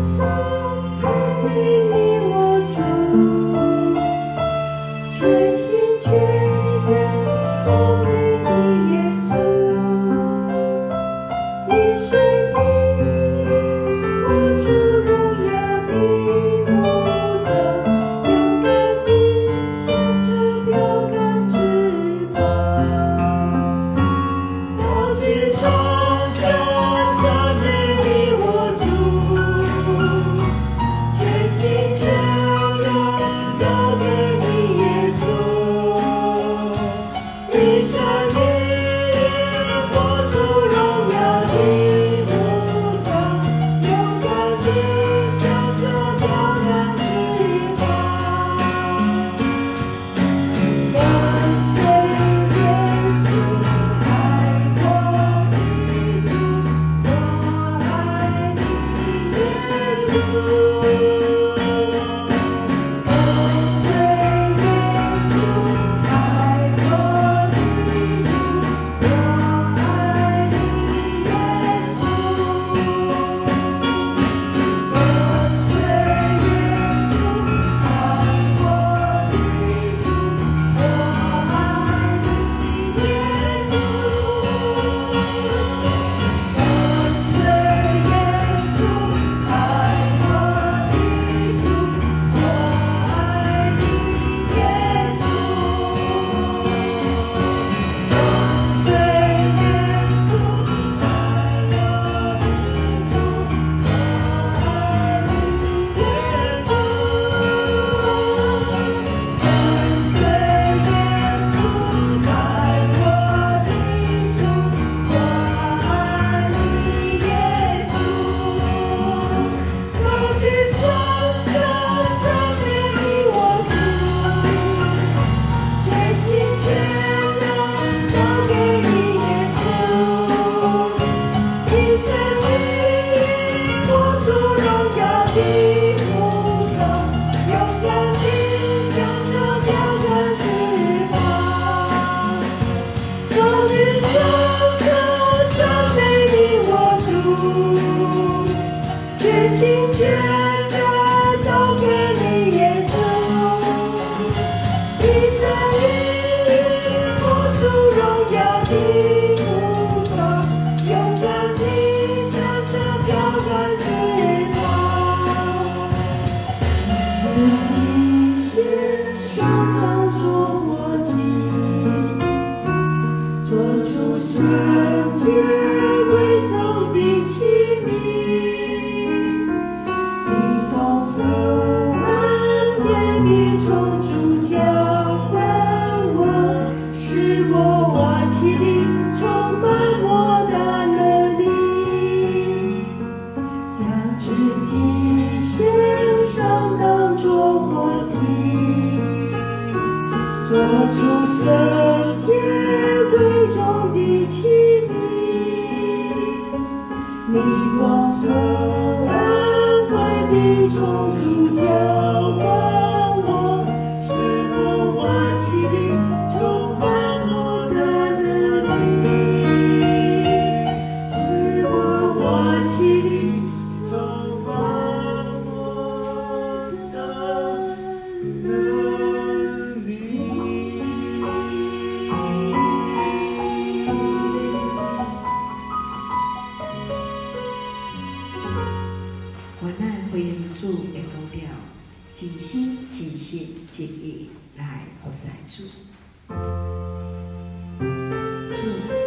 song friendly. me. 何处相见？起，你放手，任回忆冲出。two.